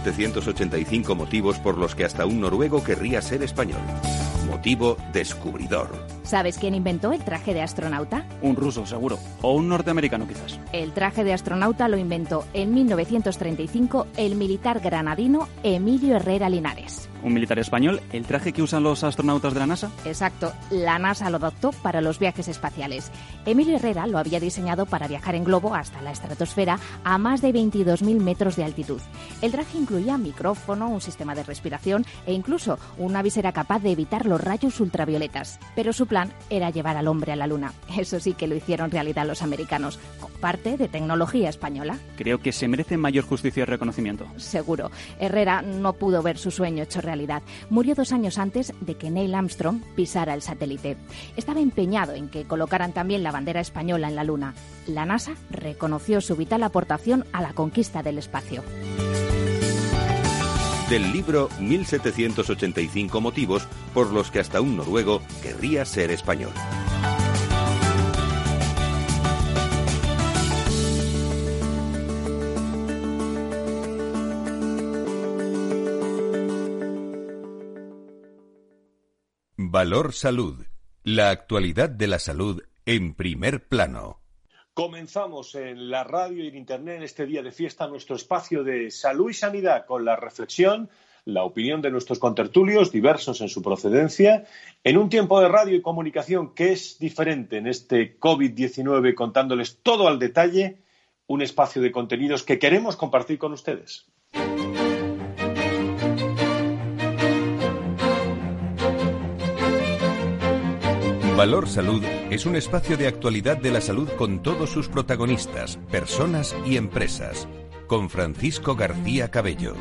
1785 motivos por los que hasta un noruego querría ser español. Motivo descubridor. ¿Sabes quién inventó el traje de astronauta? Un ruso, seguro. O un norteamericano, quizás. El traje de astronauta lo inventó en 1935 el militar granadino Emilio Herrera Linares. ¿Un militar español? ¿El traje que usan los astronautas de la NASA? Exacto. La NASA lo adoptó para los viajes espaciales. Emilio Herrera lo había diseñado para viajar en globo hasta la estratosfera a más de 22.000 metros de altitud. El traje incluía micrófono, un sistema de respiración e incluso una visera capaz de evitar los rayos ultravioletas. Pero su plan era llevar al hombre a la Luna. Eso sí que lo hicieron realidad los americanos, con parte de tecnología española. Creo que se merece mayor justicia y reconocimiento. Seguro. Herrera no pudo ver su sueño hecho realidad Murió dos años antes de que Neil Armstrong pisara el satélite. Estaba empeñado en que colocaran también la bandera española en la Luna. La NASA reconoció su vital aportación a la conquista del espacio. Del libro 1785 motivos por los que hasta un noruego querría ser español. Valor Salud. La actualidad de la salud en primer plano. Comenzamos en la radio y en Internet en este día de fiesta nuestro espacio de salud y sanidad con la reflexión, la opinión de nuestros contertulios, diversos en su procedencia, en un tiempo de radio y comunicación que es diferente en este COVID-19, contándoles todo al detalle, un espacio de contenidos que queremos compartir con ustedes. Valor Salud es un espacio de actualidad de la salud con todos sus protagonistas, personas y empresas. Con Francisco García Cabello.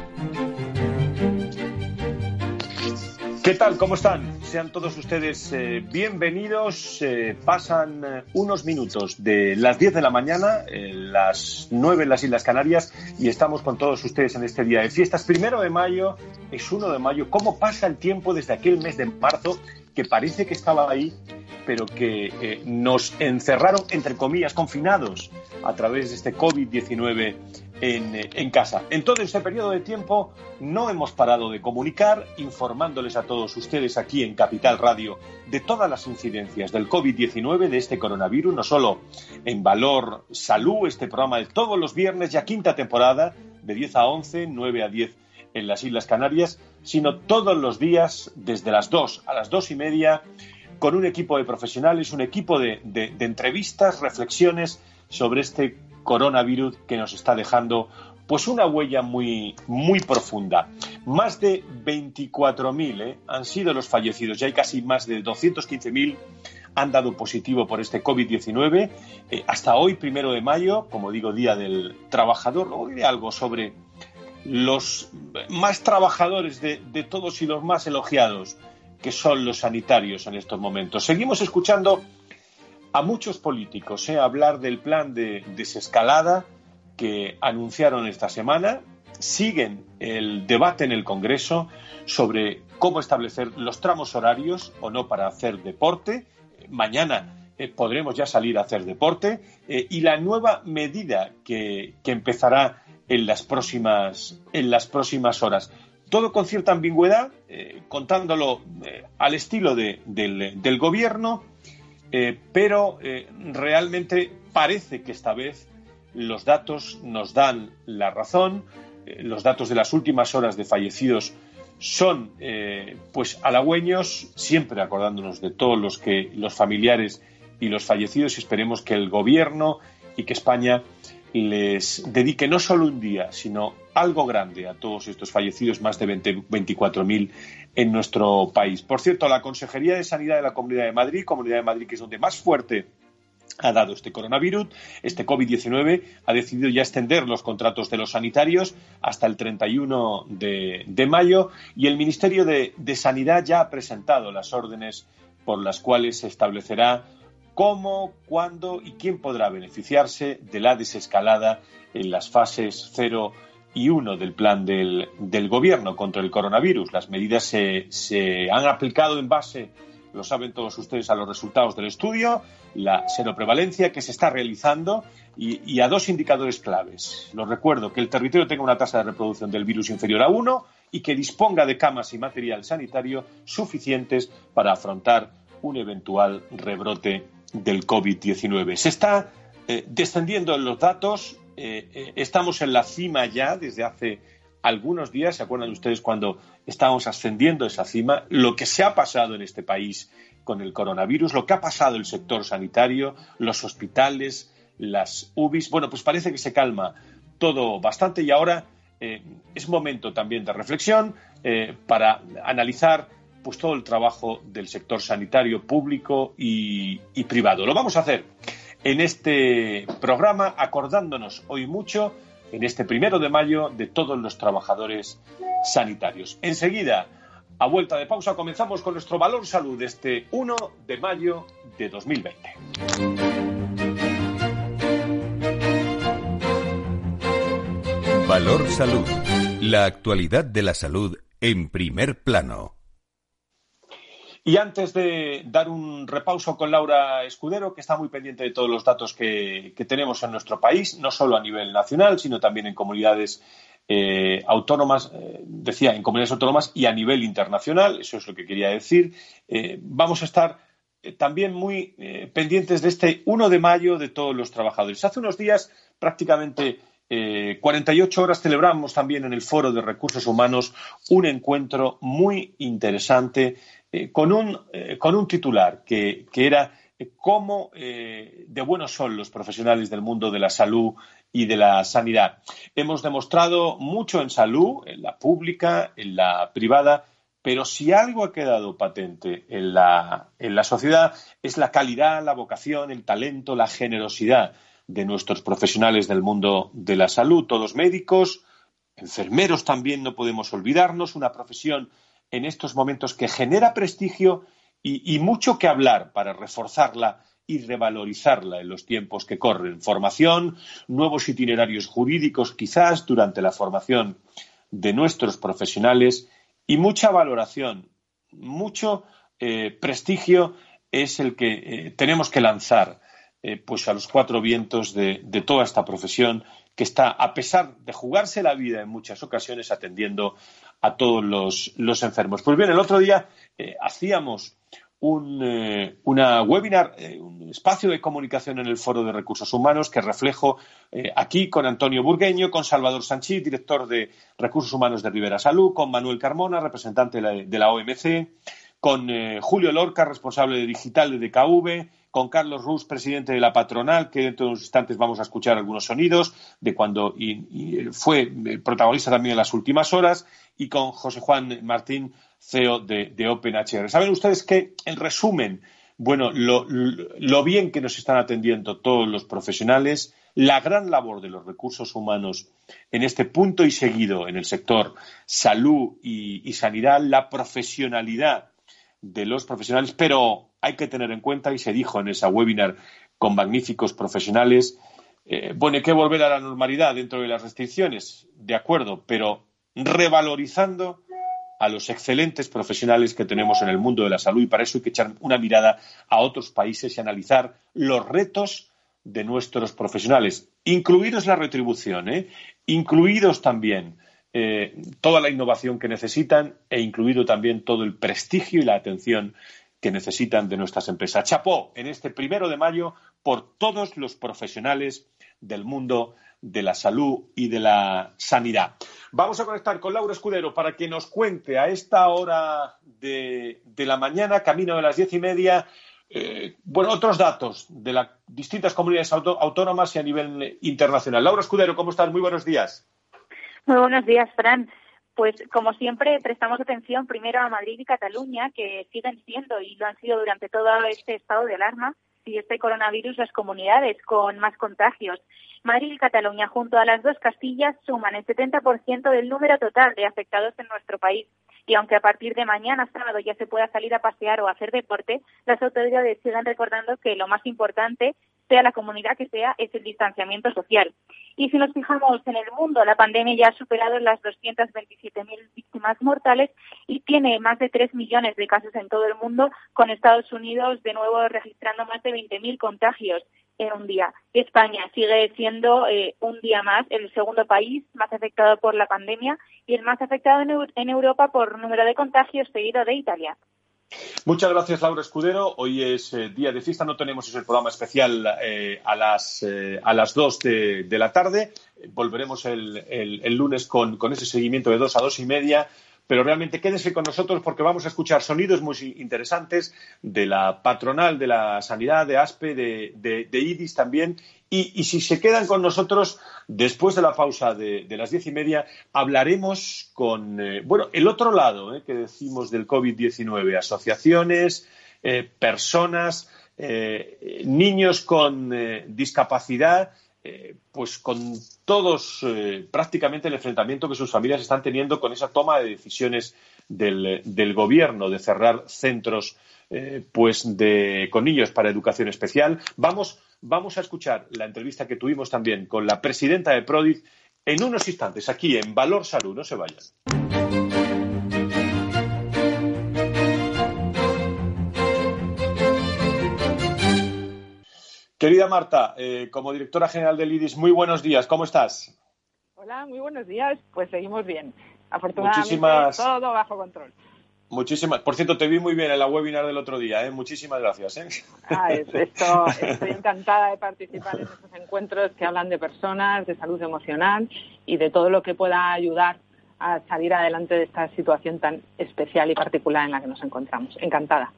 ¿Qué tal? ¿Cómo están? Sean todos ustedes eh, bienvenidos. Eh, pasan eh, unos minutos de las 10 de la mañana, las 9 en las Islas Canarias, y estamos con todos ustedes en este día de fiestas. Primero de mayo, es 1 de mayo. ¿Cómo pasa el tiempo desde aquel mes de marzo que parece que estaba ahí pero que eh, nos encerraron, entre comillas, confinados a través de este COVID-19 en, eh, en, casa. En todo este periodo de tiempo no hemos parado de comunicar, informándoles a todos ustedes aquí en Capital Radio de todas las incidencias del COVID-19, de este coronavirus, no solo en Valor Salud, este programa de todos los viernes, ya quinta temporada, de 10 a 11, 9 a 10 en las Islas Canarias, sino todos los días, desde las 2 a las 2 y media, con un equipo de profesionales, un equipo de, entrevistas, reflexiones sobre este coronavirus que nos está dejando pues una huella muy, muy profunda. Más de 24.000 ¿eh? han sido los fallecidos, ya hay casi más de 215.000 han dado positivo por este COVID-19. Eh, hasta hoy, primero de mayo, como digo, Día del Trabajador, luego diré algo sobre los más trabajadores de, de todos y los más elogiados que son los sanitarios en estos momentos. Seguimos escuchando a muchos políticos ¿eh? hablar del plan de desescalada que anunciaron esta semana. Siguen el debate en el Congreso sobre cómo establecer los tramos horarios o no para hacer deporte. Mañana eh, podremos ya salir a hacer deporte eh, y la nueva medida que, que empezará en las próximas en las próximas horas todo con cierta ambigüedad, eh, contándolo eh, al estilo del, gobierno, eh, pero realmente parece que esta vez los datos nos dan la razón, los datos de las últimas horas de fallecidos son pues halagüeños, siempre acordándonos de todos los que los familiares y los fallecidos y esperemos que el gobierno y que España les dedique no solo un día, sino algo grande a todos estos fallecidos, más de 24.000 en nuestro país. Por cierto, la Consejería de Sanidad de la Comunidad de Madrid, Comunidad de Madrid que es donde más fuerte ha dado este coronavirus, este COVID-19, ha decidido ya extender los contratos de los sanitarios hasta el 31 de, de mayo y el Ministerio de, de Sanidad ya ha presentado las órdenes por las cuales se establecerá cómo, cuándo y quién podrá beneficiarse de la desescalada en las fases 0 y 1 del plan del, Gobierno contra el coronavirus. Las medidas se, han aplicado en base lo saben todos ustedes, a los resultados del estudio, la seroprevalencia que se está realizando y, a dos indicadores claves. Los recuerdo, que el territorio tenga una tasa de reproducción del virus inferior a 1 y que disponga de camas y material sanitario suficientes para afrontar un eventual rebrote del COVID-19. Se está eh, descendiendo en los datos, eh, eh, estamos en la cima ya desde hace algunos días, ¿se acuerdan ustedes cuando estábamos ascendiendo esa cima? Lo que se ha pasado en este país con el coronavirus, lo que ha pasado el sector sanitario, los hospitales, las UBIs. Bueno, pues parece que se calma todo bastante y ahora es momento también de reflexión para analizar pues todo el trabajo del sector sanitario público y privado. Lo vamos a hacer en este programa acordándonos hoy mucho en este primero de mayo de todos los trabajadores sanitarios. Enseguida, a vuelta de pausa, comenzamos con nuestro valor salud este 1 de mayo de 2020. Valor Salud. La actualidad de la salud en primer plano. Y antes de dar un repauso con Laura Escudero, que está muy pendiente de todos los datos que, tenemos en nuestro país, no solo a nivel nacional, sino también en comunidades eh, autónomas, eh, decía, en comunidades autónomas y a nivel internacional, eso es lo que quería decir. Eh, vamos a estar también muy pendientes de este 1 de mayo de todos los trabajadores. Hace unos días, prácticamente 48 horas, celebramos también en el Foro de Recursos Humanos un encuentro muy interesante eh, con, un, eh, con, un, titular que, era eh, cómo de buenos son los profesionales del mundo de la salud y de la sanidad. Hemos demostrado mucho en salud, en la pública, en la privada, pero si algo ha quedado patente en la, en la sociedad es la calidad, la vocación, el talento, la generosidad de nuestros profesionales del mundo de la salud, todos médicos, enfermeros también, no podemos olvidarnos, una profesión en estos momentos que genera prestigio y, mucho que hablar para reforzarla y revalorizarla en los tiempos que corren. Formación, nuevos itinerarios jurídicos quizás durante la formación de nuestros profesionales y mucha valoración, mucho eh, prestigio es el que eh, tenemos que lanzar eh, pues a los cuatro vientos de, toda esta profesión que está, a pesar de jugarse la vida en muchas ocasiones, atendiendo a todos los, enfermos. Pues bien, el otro día eh, hacíamos un eh, una webinar, un espacio de comunicación en el Foro de Recursos Humanos que reflejo aquí con Antonio Burgueño, con Salvador Sanchís, director de Recursos Humanos de Rivera Salud, con Manuel Carmona, representante de la, OMC, con Julio Lorca, responsable de digital de DKV, con Carlos Rus, presidente de la patronal, que dentro de unos instantes vamos a escuchar algunos sonidos de cuando fue protagonista también en las últimas horas, y con José Juan Martín, CEO de, OpenHR. Saben ustedes que, en resumen, bueno, lo, bien que nos están atendiendo todos los profesionales, la gran labor de los recursos humanos en este punto y seguido en el sector salud y sanidad, la profesionalidad de los profesionales, pero hay que tener en cuenta, y se dijo en esa webinar con magníficos profesionales, eh, bueno, hay que volver a la normalidad dentro de las restricciones, de acuerdo, pero revalorizando a los excelentes profesionales que tenemos en el mundo de la salud y para eso hay que echar una mirada a otros países y analizar los retos de nuestros profesionales, incluidos la retribución, ¿eh? incluidos también eh, toda la innovación que necesitan e incluido también todo el prestigio y la atención que necesitan de nuestras empresas. Chapó en este primero de mayo por todos los profesionales del mundo de la salud y de la sanidad. Vamos a conectar con Laura Escudero para que nos cuente a esta hora de, la mañana, camino de las diez y media, eh, bueno, otros datos de las distintas comunidades autónomas y a nivel internacional. Laura Escudero, ¿cómo estás? Muy buenos días. Muy buenos días, Fran. Pues como siempre prestamos atención primero a Madrid y Cataluña, que siguen siendo y lo han sido durante todo este estado de alarma y este coronavirus las comunidades con más contagios. Madrid y Cataluña, junto a las dos Castillas, suman el 70% del número total de afectados en nuestro país. Y aunque a partir de mañana sábado ya se pueda salir a pasear o hacer deporte, las autoridades siguen recordando que lo más importante sea la comunidad que sea, es el distanciamiento social. Y si nos fijamos en el mundo, la pandemia ya ha superado las 227.000 víctimas mortales y tiene más de 3 millones de casos en todo el mundo, con Estados Unidos de nuevo registrando más de 20.000 contagios en un día. España sigue siendo eh, un día más el segundo país más afectado por la pandemia y el más afectado en, Europa por número de contagios, seguido de Italia. Muchas gracias, Laura Escudero. Hoy es eh, día de fiesta, no tenemos ese programa especial eh, a, las, a las 2 de, la tarde. Volveremos el, lunes con, con, ese seguimiento de dos a dos y media pero realmente quédense con nosotros porque vamos a escuchar sonidos muy interesantes de la patronal de la sanidad, de ASPE, de, IDIS también. Y, si se quedan con nosotros, después de la pausa de, las diez y media, hablaremos con, eh, bueno, el otro lado eh, que decimos del COVID-19, asociaciones, eh, personas, niños con discapacidad eh, pues con todos eh, prácticamente el enfrentamiento que sus familias están teniendo con esa toma de decisiones del, gobierno de cerrar centros eh, pues de, con niños para educación especial. Vamos, vamos a escuchar la entrevista que tuvimos también con la presidenta de Prodig en unos instantes aquí en Valor Salud. No se vayan. Querida Marta, eh, como directora general del IDIS, muy buenos días, ¿cómo estás? Hola, muy buenos días, pues seguimos bien. Afortunadamente, todo bajo control. Muchísimas. Por cierto, te vi muy bien en la webinar del otro día. ¿eh? Muchísimas gracias. ¿eh? Ah, esto, estoy encantada de participar en estos encuentros que hablan de personas, de salud emocional y de todo lo que pueda ayudar a salir adelante de esta situación tan especial y particular en la que nos encontramos. Encantada.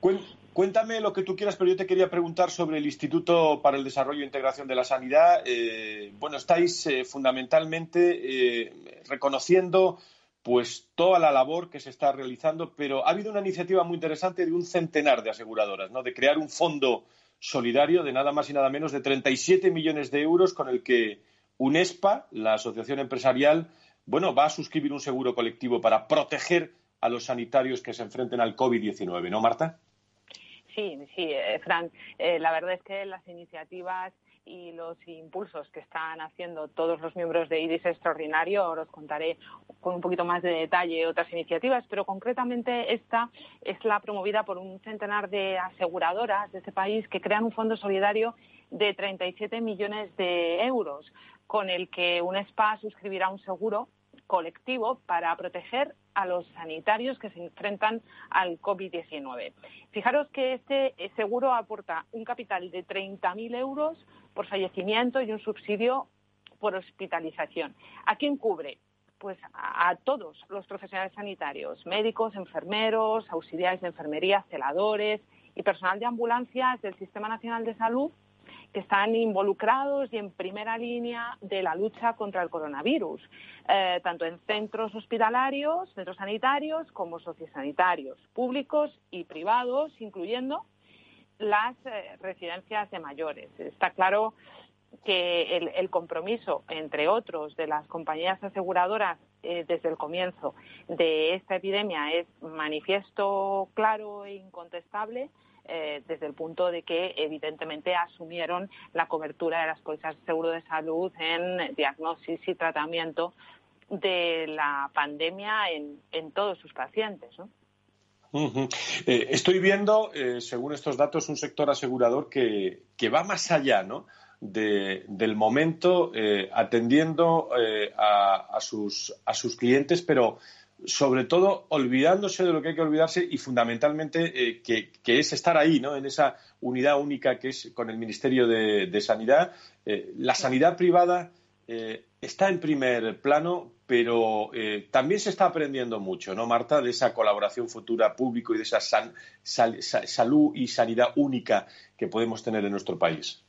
Cuéntame lo que tú quieras, pero yo te quería preguntar sobre el Instituto para el Desarrollo e Integración de la Sanidad. Eh, bueno, estáis eh, fundamentalmente eh, reconociendo pues toda la labor que se está realizando, pero ha habido una iniciativa muy interesante de un centenar de aseguradoras, ¿no? De crear un fondo solidario de nada más y nada menos de 37 millones de euros con el que UNESPA, la asociación empresarial, bueno, va a suscribir un seguro colectivo para proteger a los sanitarios que se enfrenten al COVID-19, ¿no, Marta? Sí, sí, eh, Fran. Eh, la verdad es que las iniciativas y los impulsos que están haciendo todos los miembros de IDIS Extraordinario, ahora os contaré con un poquito más de detalle otras iniciativas, pero concretamente esta es la promovida por un centenar de aseguradoras de este país que crean un fondo solidario de 37 millones de euros, con el que UNESPA suscribirá un seguro colectivo para proteger a los sanitarios que se enfrentan al COVID-19. Fijaros que este seguro aporta un capital de 30.000 euros por fallecimiento y un subsidio por hospitalización. ¿A quién cubre? Pues a, todos los profesionales sanitarios, médicos, enfermeros, auxiliares de enfermería, celadores y personal de ambulancias del Sistema Nacional de Salud que están involucrados y en primera línea de la lucha contra el coronavirus, eh, tanto en centros hospitalarios, centros sanitarios, como sociosanitarios, públicos y privados, incluyendo las eh, residencias de mayores. Está claro que el, compromiso, entre otros, de las compañías aseguradoras eh, desde el comienzo de esta epidemia es manifiesto, claro e incontestable eh, desde el punto de que evidentemente asumieron la cobertura de las pólizas de seguro de salud en diagnosis y tratamiento de la pandemia en, todos sus pacientes. Eh, estoy viendo, eh, según estos datos, un sector asegurador que, va más allá ¿no? del momento atendiendo a, sus, a sus clientes, pero sobre todo olvidándose de lo que hay que olvidarse y fundamentalmente eh, que, es estar ahí, ¿no? En esa unidad única que es con el Ministerio de, Sanidad. Eh, la sanidad privada eh, está en primer plano, pero también se está aprendiendo mucho, ¿no, Marta? De esa colaboración futura público y de esa salud y sanidad única que podemos tener en nuestro país.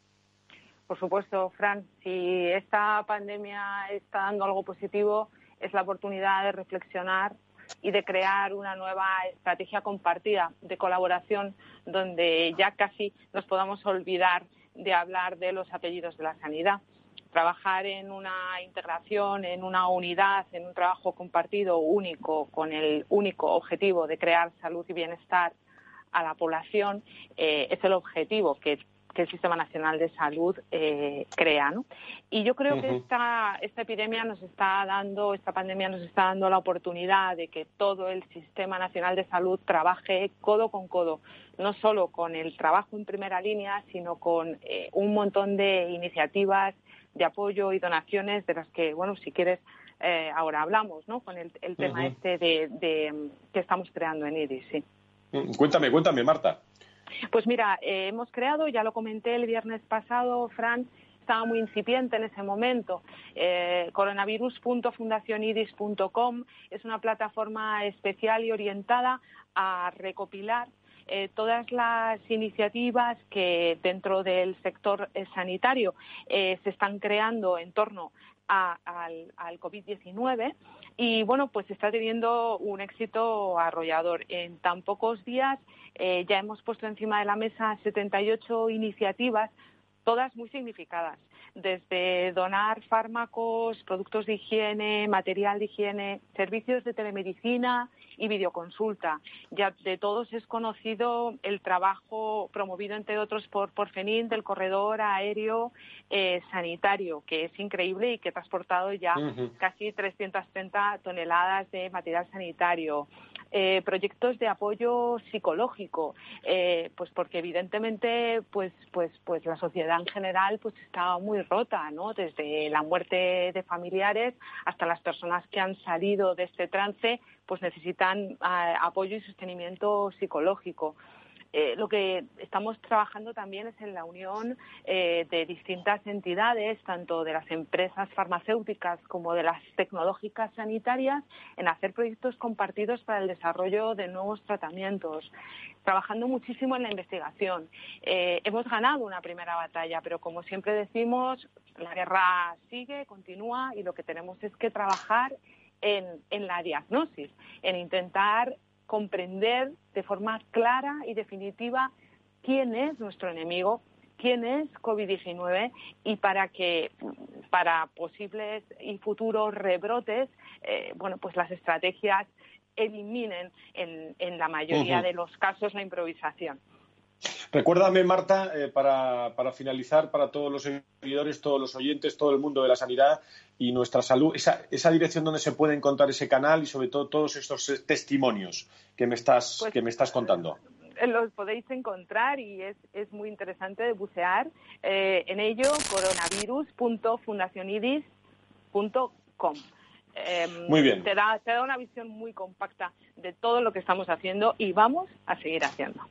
Por supuesto, Fran, si esta pandemia está dando algo positivo, es la oportunidad de reflexionar y de crear una nueva estrategia compartida de colaboración donde ya casi nos podamos olvidar de hablar de los apellidos de la sanidad. Trabajar en una integración, en una unidad, en un trabajo compartido único, con el único objetivo de crear salud y bienestar a la población, eh, es el objetivo que que el Sistema Nacional de Salud eh, crea. ¿no? Y yo creo que esta, esta epidemia nos está dando, esta pandemia nos está dando la oportunidad de que todo el Sistema Nacional de Salud trabaje codo con codo, no solo con el trabajo en primera línea, sino con eh, un montón de iniciativas de apoyo y donaciones de las que, bueno, si quieres, eh, ahora hablamos, ¿no? Con el, tema este de, que estamos creando en IDIS, sí. Mm, cuéntame, cuéntame, Marta. Pues mira, eh, hemos creado, ya lo comenté el viernes pasado, Fran, estaba muy incipiente en ese momento. Eh, coronavirus.fundacionidis.com es una plataforma especial y orientada a recopilar eh, todas las iniciativas que dentro del sector sanitario se están creando en torno al, al COVID-19 y bueno, pues está teniendo un éxito arrollador. En tan pocos días eh, ya hemos puesto encima de la mesa 78 iniciativas, todas muy significadas, desde donar fármacos, productos de higiene, material de higiene, servicios de telemedicina y videoconsulta. Ya de todos es conocido el trabajo promovido, entre otros, por Porfenin del corredor aéreo eh, sanitario, que es increíble y que ha transportado ya casi 330 toneladas de material sanitario. Eh, proyectos de apoyo psicológico, eh, pues porque evidentemente pues, pues, pues la sociedad en general pues está muy rota, ¿no? Desde la muerte de familiares hasta las personas que han salido de este trance pues necesitan eh, apoyo y sostenimiento psicológico. Eh, lo que estamos trabajando también es en la unión eh, de distintas entidades, tanto de las empresas farmacéuticas como de las tecnológicas sanitarias, en hacer proyectos compartidos para el desarrollo de nuevos tratamientos, trabajando muchísimo en la investigación. Eh, hemos ganado una primera batalla, pero como siempre decimos, la guerra sigue, continúa y lo que tenemos es que trabajar en, en, la diagnosis, en intentar comprender de forma clara y definitiva quién es nuestro enemigo, quién es COVID-19 y para que para posibles y futuros rebrotes, eh, bueno, pues las estrategias eliminen en, la mayoría de los casos la improvisación. Recuérdame, Marta, eh, para, para, finalizar, para todos los seguidores, todos los oyentes, todo el mundo de la sanidad y nuestra salud, esa, esa dirección donde se puede encontrar ese canal y sobre todo todos estos testimonios que me estás, pues, que me estás contando. Eh, los podéis encontrar y es, es muy interesante de bucear eh, en ello, coronavirus.fundacionidis.com. Em, muy bien. Te da, te da una visión muy compacta de todo lo que estamos haciendo y vamos a seguir haciendo.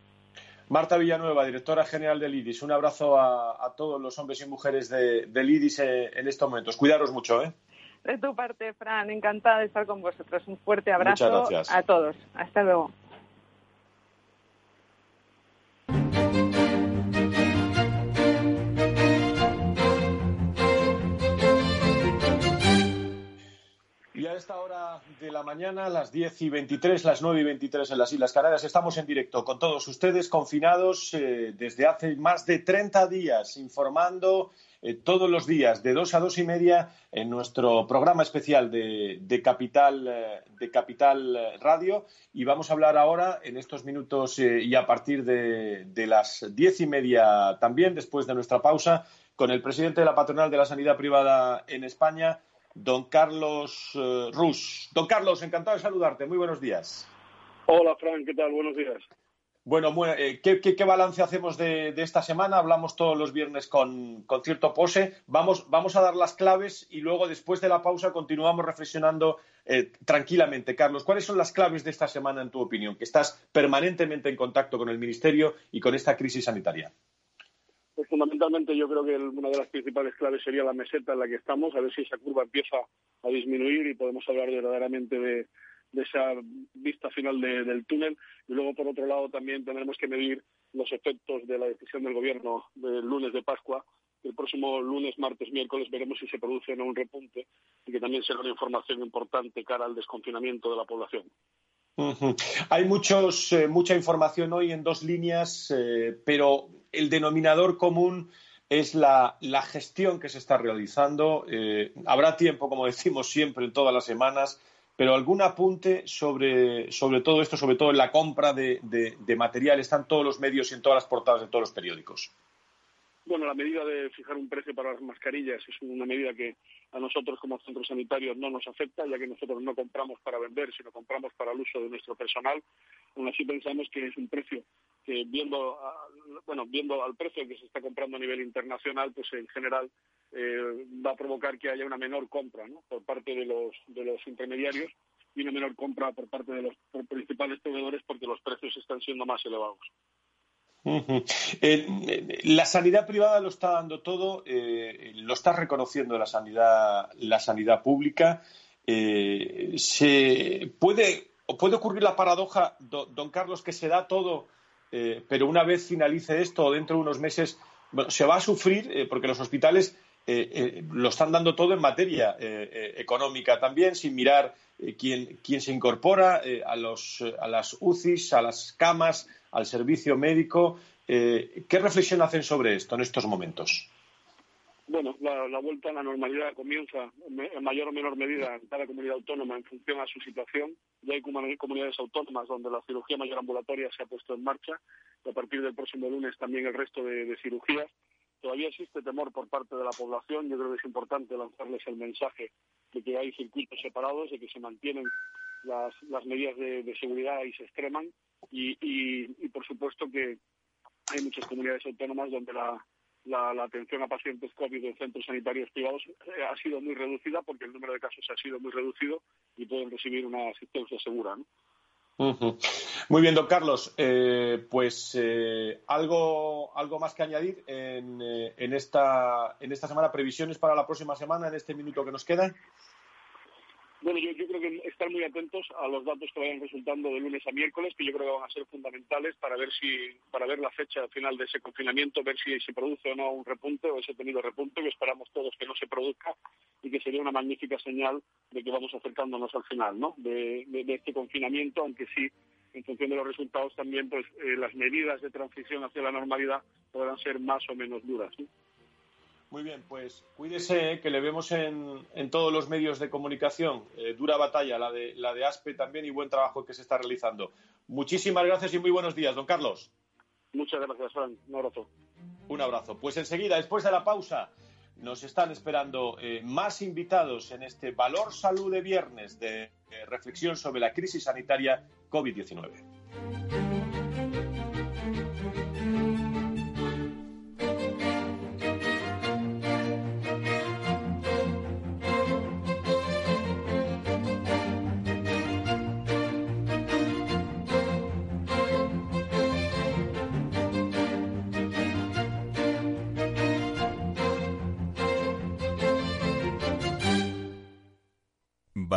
Marta Villanueva, directora general del IDIS. Un abrazo a, todos los hombres y mujeres del IDIS eh, en estos momentos. Cuidaros mucho, ¿eh? De tu parte, Fran, encantada de estar con vosotros. Un fuerte abrazo a todos. Hasta luego. Y a esta hora de la mañana, las 10 y 23, las 9 y 23 en las Islas Canarias, estamos en directo con todos ustedes, confinados eh, desde hace más de 30 días, informando eh, todos los días de 2 a 2 y media en nuestro programa especial de, Capital, eh, de Capital Radio. Y vamos a hablar ahora, en estos minutos y a partir de, de las 10 y media también, después de nuestra pausa, con el presidente de la patronal de la sanidad privada en España don Carlos uh, Rus. Don Carlos, encantado de saludarte. Muy buenos días. Hola, Frank, ¿qué tal? Buenos días. Bueno, eh, ¿qué, balance hacemos de, esta semana? Hablamos todos los viernes con, cierto pose. Vamos, vamos, a dar las claves y luego, después de la pausa, continuamos reflexionando eh, tranquilamente. Carlos, ¿cuáles son las claves de esta semana, en tu opinión? Que estás permanentemente en contacto con el Ministerio y con esta crisis sanitaria. Pues fundamentalmente yo creo que una de las principales claves sería la meseta en la que estamos, a ver si esa curva empieza a disminuir y podemos hablar verdaderamente de, esa vista final del túnel. Y luego, por otro lado, también tendremos que medir los efectos de la decisión del Gobierno del lunes de Pascua. El próximo lunes, martes, miércoles veremos si se produce o no un repunte y que también será una información importante cara al desconfinamiento de la población. Hay muchos, eh, mucha información hoy en dos líneas, eh, pero el denominador común es la, gestión que se está realizando. Eh, habrá tiempo, como decimos siempre, en todas las semanas, pero algún apunte sobre, todo esto, sobre todo en la compra de, material. Están todos los medios y en todas las portadas de todos los periódicos. Bueno, la medida de fijar un precio para las mascarillas es una medida que a nosotros como centros sanitarios no nos afecta, ya que nosotros no compramos para vender, sino compramos para el uso de nuestro personal. Aún así pensamos que es un precio que viendo, bueno, viendo al precio que se está comprando a nivel internacional, pues en general eh, va a provocar que haya una menor compra ¿no? por parte de los, de los intermediarios y una menor compra por parte de los principales proveedores porque los precios están siendo más elevados. Eh, la sanidad privada lo está dando todo, eh, lo está reconociendo la sanidad, la sanidad pública. Eh, se puede, puede ocurrir la paradoja, don Carlos, que se da todo, pero una vez finalice esto, dentro de unos meses, se va a sufrir porque los hospitales lo están dando todo en materia económica también, sin mirar quién, quién, se incorpora a, los, a las UCIs, a las camas, al servicio médico. Eh, ¿Qué reflexión hacen sobre esto en estos momentos? Bueno, la, vuelta a la normalidad comienza en mayor o menor medida en cada comunidad autónoma en función a su situación. Ya hay comunidades autónomas donde la cirugía mayor ambulatoria se ha puesto en marcha y a partir del próximo lunes también el resto de, cirugías. Todavía existe temor por parte de la población. Yo creo que es importante lanzarles el mensaje de que hay circuitos separados, de que se mantienen las, medidas de, seguridad y se extreman y, por supuesto que hay muchas comunidades autónomas donde la, atención a pacientes COVID en centros sanitarios privados eh, ha sido muy reducida porque el número de casos ha sido muy reducido y pueden recibir una asistencia segura. Muy bien, don Carlos. Eh, pues eh, algo, algo más que añadir en, en, esta, en esta semana, previsiones para la próxima semana, en este minuto que nos queda. Bueno, yo, creo que estar muy atentos a los datos que vayan resultando de lunes a miércoles, que yo creo que van a ser fundamentales para ver si, para ver la fecha final de ese confinamiento, ver si se produce o no un repunte o ese tenido repunte, que esperamos todos que no se produzca y que sería una magnífica señal de que vamos acercándonos al final, ¿no? De, este confinamiento, aunque sí, en función de los resultados también, pues eh, las medidas de transición hacia la normalidad podrán ser más o menos duras. Muy bien, pues cuídese, que le vemos en, todos los medios de comunicación. Eh, dura batalla la de, la de ASPE también y buen trabajo que se está realizando. Muchísimas gracias y muy buenos días, don Carlos. Muchas gracias, Juan. Un abrazo. Un abrazo. Pues enseguida, después de la pausa, nos están esperando eh, más invitados en este Valor Salud de viernes de reflexión sobre la crisis sanitaria COVID-19.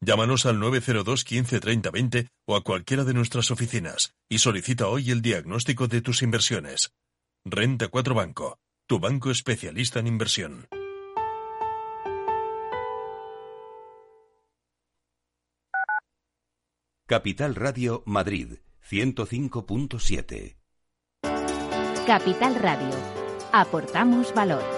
Llámanos al 902 15 30 20 o a cualquiera de nuestras oficinas y solicita hoy el diagnóstico de tus inversiones. Renta 4 Banco, tu banco especialista en inversión. Capital Radio Madrid 105.7 Capital Radio. Aportamos valor.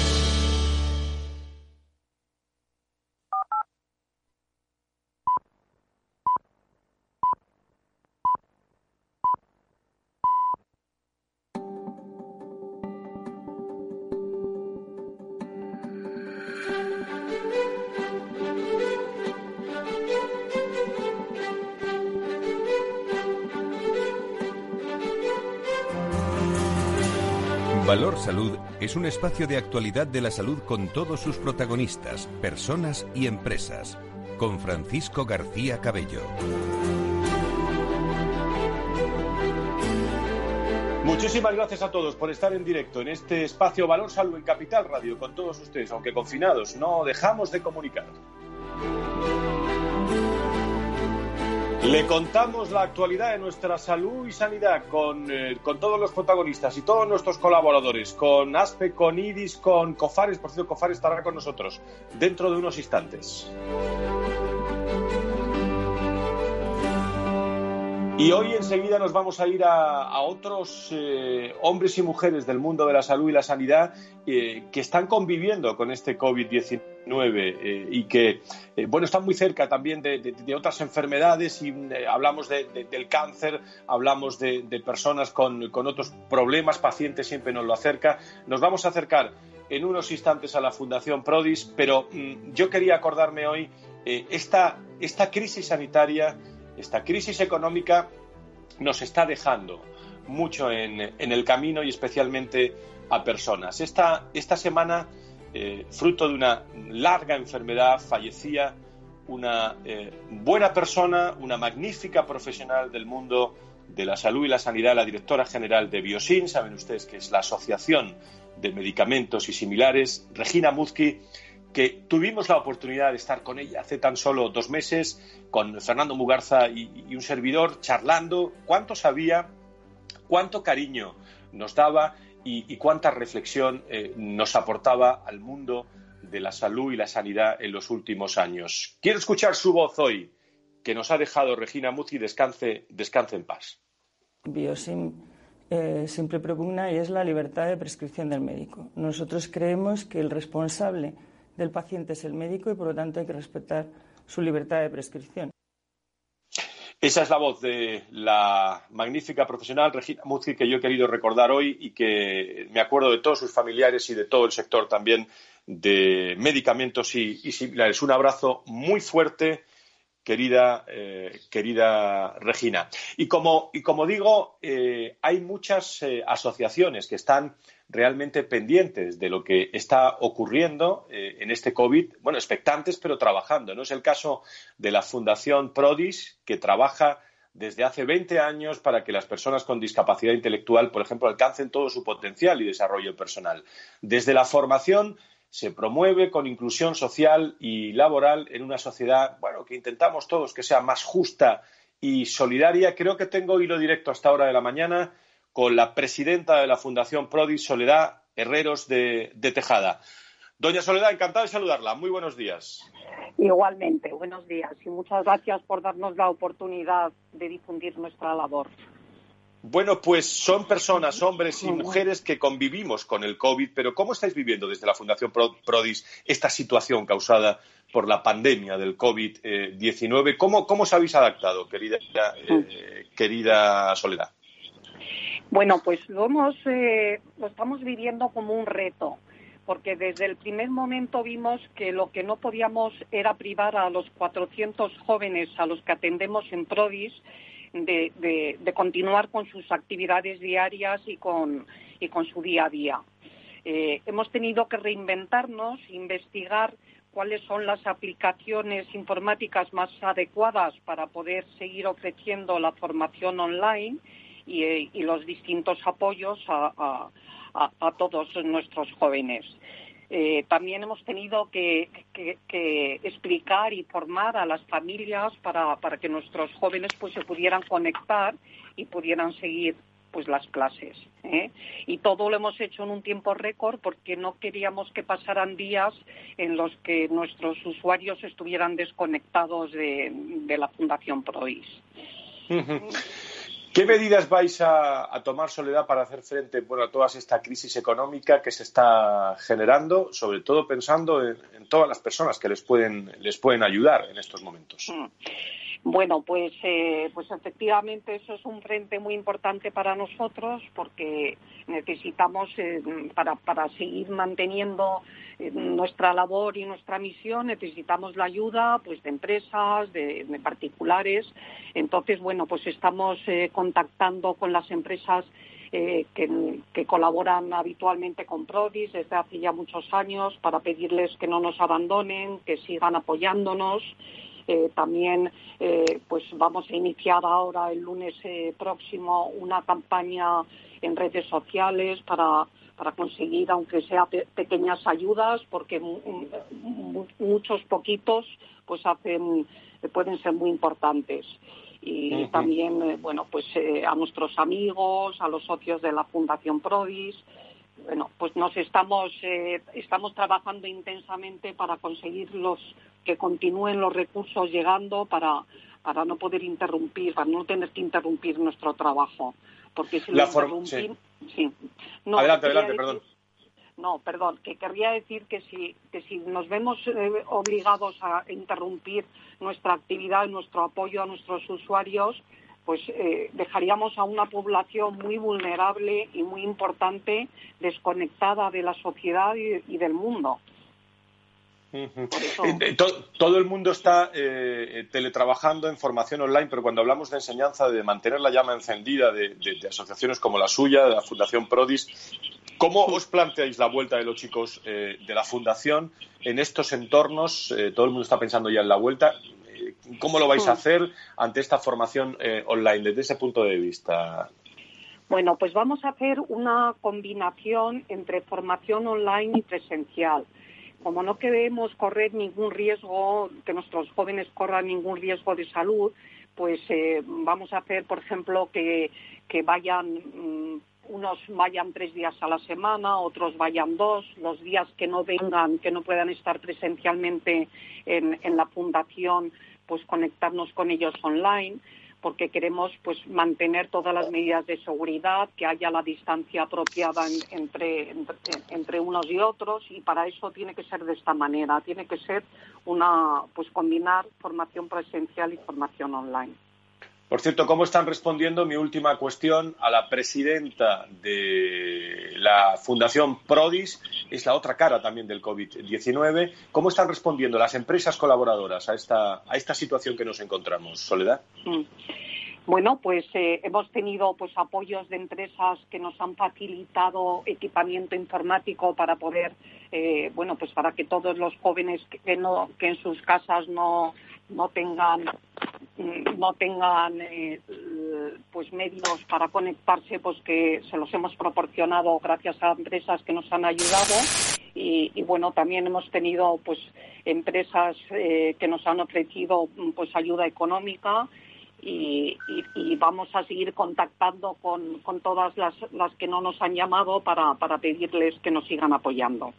Valor Salud es un espacio de actualidad de la salud con todos sus protagonistas, personas y empresas. Con Francisco García Cabello. Muchísimas gracias a todos por estar en directo en este espacio Valor Salud en Capital Radio con todos ustedes, aunque confinados, no dejamos de comunicar. Le contamos la actualidad de nuestra salud y sanidad con, eh, con, todos los protagonistas y todos nuestros colaboradores, con ASPE, con IDIS, con COFARES. Por cierto, COFARES estará con nosotros dentro de unos instantes. Y hoy enseguida nos vamos a ir a, otros eh, hombres y mujeres del mundo de la salud y la sanidad eh, que están conviviendo con este COVID-19 eh, y que, bueno, están muy cerca también de, otras enfermedades y hablamos del cáncer, hablamos de, personas con, otros problemas, pacientes siempre nos lo acerca. Nos vamos a acercar en unos instantes a la Fundación Prodis, pero mm, yo quería acordarme hoy esta, esta crisis sanitaria esta crisis económica nos está dejando mucho en, el camino y especialmente a personas. Esta, esta semana, eh, fruto de una larga enfermedad, fallecía una eh, buena persona, una magnífica profesional del mundo de la salud y la sanidad, la directora general de Biosin, saben ustedes que es la Asociación de Medicamentos y Similares, Regina Muzki, que tuvimos la oportunidad de estar con ella hace tan solo dos meses, con Fernando Mugarza y, un servidor, charlando cuánto sabía, cuánto cariño nos daba y, cuánta reflexión eh, nos aportaba al mundo de la salud y la sanidad en los últimos años. Quiero escuchar su voz hoy, que nos ha dejado Regina Muzzi, descanse, descanse en paz. Biosim eh, siempre propugna y es la libertad de prescripción del médico. Nosotros creemos que el responsable del paciente es el médico y por lo tanto hay que respetar su libertad de prescripción. Esa es la voz de la magnífica profesional Regina Muzzi que yo he querido recordar hoy y que me acuerdo de todos sus familiares y de todo el sector también de medicamentos y, similares. Un abrazo muy fuerte, querida, eh, querida Regina. Y como, y como digo, eh, hay muchas eh, asociaciones que están realmente pendientes de lo que está ocurriendo eh, en este COVID, bueno, expectantes pero trabajando. No es el caso de la Fundación Prodis, que trabaja desde hace 20 años para que las personas con discapacidad intelectual, por ejemplo, alcancen todo su potencial y desarrollo personal. Desde la formación se promueve con inclusión social y laboral en una sociedad, bueno, que intentamos todos que sea más justa y solidaria. Creo que tengo hilo directo hasta hora de la mañana con la presidenta de la Fundación Prodi, Soledad Herreros de, Tejada. Doña Soledad, encantada de saludarla. Muy buenos días. Igualmente, buenos días y muchas gracias por darnos la oportunidad de difundir nuestra labor. Bueno, pues son personas, hombres y mujeres que convivimos con el COVID, pero ¿cómo estáis viviendo desde la Fundación Prodis esta situación causada por la pandemia del COVID-19? ¿Cómo, ¿Cómo, os habéis adaptado, querida, eh, querida Soledad? Bueno, pues lo, hemos, eh, lo estamos viviendo como un reto, porque desde el primer momento vimos que lo que no podíamos era privar a los 400 jóvenes a los que atendemos en Prodis de, continuar con sus actividades diarias y con, y con su día a día. Eh, hemos tenido que reinventarnos, investigar cuáles son las aplicaciones informáticas más adecuadas para poder seguir ofreciendo la formación online y, los distintos apoyos a, todos nuestros jóvenes. Eh, también hemos tenido que, explicar y formar a las familias para, que nuestros jóvenes pues se pudieran conectar y pudieran seguir pues las clases ¿eh? y todo lo hemos hecho en un tiempo récord porque no queríamos que pasaran días en los que nuestros usuarios estuvieran desconectados de, la Fundación Prois. ¿Qué medidas vais a, tomar, Soledad, para hacer frente bueno, a toda esta crisis económica que se está generando, sobre todo pensando en, todas las personas que les pueden, les pueden ayudar en estos momentos? Mm. Bueno, pues, eh, pues efectivamente eso es un frente muy importante para nosotros porque necesitamos eh, para, para seguir manteniendo nuestra labor y nuestra misión necesitamos la ayuda pues de empresas, de, particulares. Entonces, bueno, pues estamos contactando con las empresas que, que, colaboran habitualmente con Prodis desde hace ya muchos años para pedirles que no nos abandonen, que sigan apoyándonos eh, también eh, pues vamos a iniciar ahora el lunes eh, próximo una campaña en redes sociales para, para conseguir, aunque sea pequeñas ayudas, porque muchos poquitos pues hacen pueden ser muy importantes y también bueno pues a nuestros amigos a los socios de la Fundación Prodis bueno pues nos estamos estamos trabajando intensamente para conseguir los que continúen los recursos llegando para, para no poder interrumpir, para no tener que interrumpir nuestro trabajo. Porque si lo interrumpimos... Sí. No, adelante, adelante, perdón. No, perdón, que querría decir que si, que si nos vemos eh, obligados a interrumpir nuestra actividad nuestro apoyo a nuestros usuarios, pues eh, dejaríamos a una población muy vulnerable y muy importante desconectada de la sociedad y del mundo. Eh, todo, el mundo está eh, teletrabajando en formación online, pero cuando hablamos de enseñanza, de mantener la llama encendida de, asociaciones como la suya, de la Fundación Prodis, ¿cómo os planteáis la vuelta de los chicos eh, de la Fundación en estos entornos? todo el mundo está pensando ya en la vuelta. ¿Cómo lo vais a hacer ante esta formación online desde ese punto de vista? Bueno, pues vamos a hacer una combinación entre formación online y presencial como no queremos correr ningún riesgo, que nuestros jóvenes corran ningún riesgo de salud, pues eh, vamos a hacer, por ejemplo, que, vayan, mm, unos vayan tres días a la semana, otros vayan dos, los días que no vengan, que no puedan estar presencialmente en, en la fundación, pues conectarnos con ellos online porque queremos pues mantener todas las medidas de seguridad, que haya la distancia apropiada entre, entre, unos y otros y para eso tiene que ser de esta manera, tiene que ser una pues combinar formación presencial y formación online. Por cierto, ¿cómo están respondiendo mi última cuestión a la presidenta de la Fundación Prodis? Es la otra cara también del COVID-19. ¿Cómo están respondiendo las empresas colaboradoras a esta, a esta situación que nos encontramos, Soledad? Mm. Bueno, pues eh, hemos tenido pues apoyos de empresas que nos han facilitado equipamiento informático para poder, eh, bueno, pues para que todos los jóvenes que, no, que en sus casas no, no tengan no tengan eh, pues medios para conectarse pues que se los hemos proporcionado gracias a empresas que nos han ayudado y, bueno también hemos tenido pues empresas eh, que nos han ofrecido pues ayuda económica y, vamos a seguir contactando con, con todas las, las que no nos han llamado para, para pedirles que nos sigan apoyando.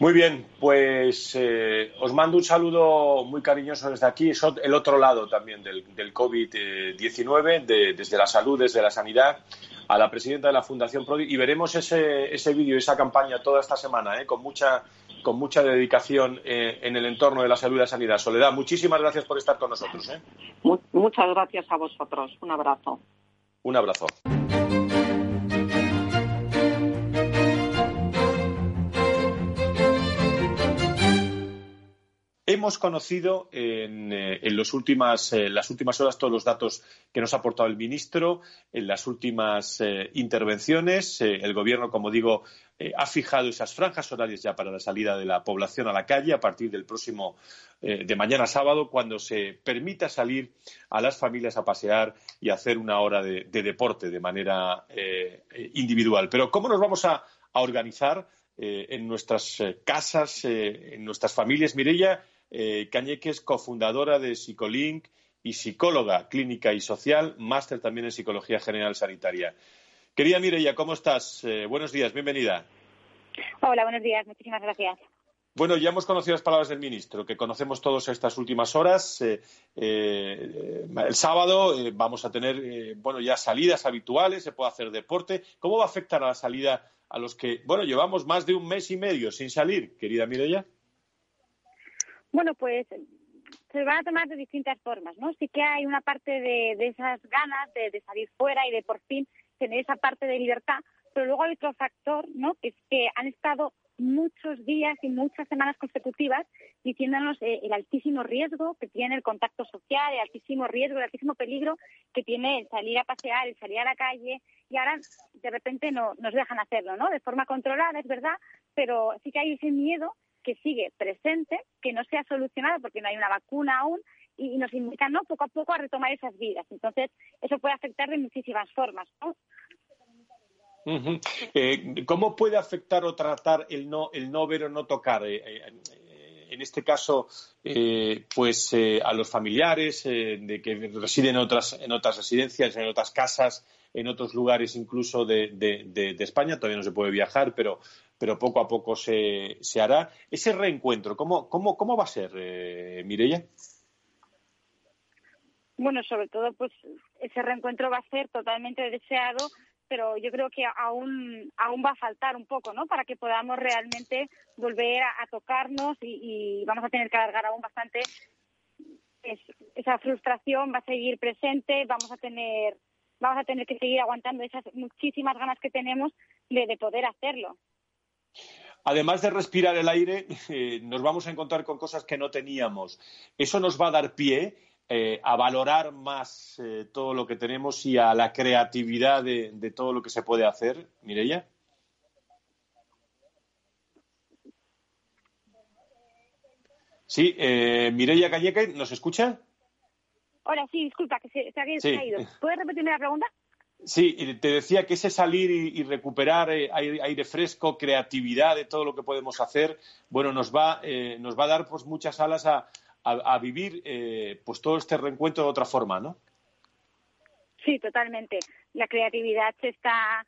Muy bien, pues eh, os mando un saludo muy cariñoso desde aquí, el otro lado también del, COVID-19, desde la salud, desde la sanidad, a la presidenta de la Fundación Prodi y veremos ese, ese vídeo, esa campaña toda esta semana, eh, con mucha con mucha dedicación eh, en el entorno de la salud y la sanidad. Soledad, muchísimas gracias por estar con nosotros. Muchas gracias a vosotros. Un abrazo. Un abrazo. Hemos conocido en, eh, las últimas horas todos los datos que nos ha aportado el ministro, en las últimas eh, intervenciones. Eh, el Gobierno, como digo, ha fijado esas franjas horarias ya para la salida de la población a la calle a partir del próximo de mañana sábado, cuando se permita salir a las familias a pasear y hacer una hora de, deporte de manera individual. Pero ¿cómo nos vamos a, organizar en nuestras casas, en nuestras familias? Mireia, eh, Cañeques, cofundadora de Psicolink y psicóloga clínica y social, máster también en psicología general sanitaria. Querida Mireia, ¿cómo estás? Eh, buenos días, bienvenida. Hola, buenos días, muchísimas gracias. Bueno, ya hemos conocido las palabras del ministro, que conocemos todos estas últimas horas. Eh, el sábado vamos a tener, bueno, ya salidas habituales, se puede hacer deporte. ¿Cómo va a afectar a la salida a los que, bueno, llevamos más de un mes y medio sin salir, querida Mireia? Bueno, pues se van a tomar de distintas formas, ¿no? Sí que hay una parte de, esas ganas de, salir fuera y de por fin tener esa parte de libertad, pero luego hay otro factor, ¿no? Que es que han estado muchos días y muchas semanas consecutivas diciéndonos eh, el altísimo riesgo que tiene el contacto social, el altísimo riesgo, el altísimo peligro que tiene el salir a pasear, el salir a la calle, y ahora de repente no nos dejan hacerlo, ¿no? De forma controlada, es verdad, pero sí que hay ese miedo que sigue presente, que no se ha solucionado porque no hay una vacuna aún y, nos invitan ¿no? poco a poco a retomar esas vidas. Entonces, eso puede afectar de muchísimas formas. Eh, ¿Cómo puede afectar o tratar el no, el no ver o no tocar? Eh, eh, en este caso, pues a los familiares de que residen en otras, en otras residencias, en otras casas, en otros lugares incluso de España. Todavía no se puede viajar, pero pero poco a poco se, se hará. Ese reencuentro, ¿cómo, cómo, cómo va a ser, eh, Mireia? Bueno, sobre todo, pues ese reencuentro va a ser totalmente deseado, pero yo creo que aún, aún va a faltar un poco, ¿no? Para que podamos realmente volver a, tocarnos y, vamos a tener que alargar aún bastante. esa frustración va a seguir presente, vamos a tener vamos a tener que seguir aguantando esas muchísimas ganas que tenemos de poder hacerlo. Además de respirar el aire, eh, nos vamos a encontrar con cosas que no teníamos. Eso nos va a dar pie eh, a valorar más eh, todo lo que tenemos y a la creatividad de, todo lo que se puede hacer. Mireya. Sí, eh, Mireia Cañeque, ¿nos escucha? Hola, sí, disculpa, que se, se ha ido. ¿Puedes repetirme la pregunta? Sí, te decía que ese salir y, recuperar eh, aire, fresco, creatividad de todo lo que podemos hacer, bueno, nos va, eh, nos va a dar pues muchas alas a, vivir eh, pues todo este reencuentro de otra forma, ¿no? Sí, totalmente. La creatividad se está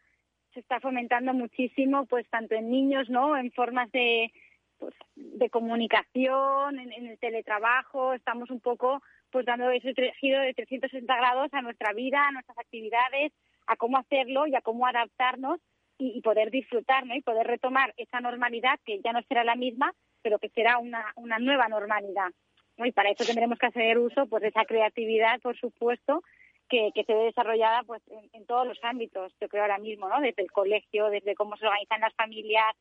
se está fomentando muchísimo, pues tanto en niños, ¿no? En formas de pues, de comunicación, en, en el teletrabajo, estamos un poco pues dando ese giro de 360 grados a nuestra vida, a nuestras actividades, a cómo hacerlo y a cómo adaptarnos y, poder disfrutar y poder retomar esa normalidad que ya no será la misma, pero que será una, una nueva normalidad. Y para eso tendremos que hacer uso pues, de esa creatividad, por supuesto, que, se ve desarrollada pues, en, todos los ámbitos, yo creo ahora mismo, ¿no? desde el colegio, desde cómo se organizan las familias,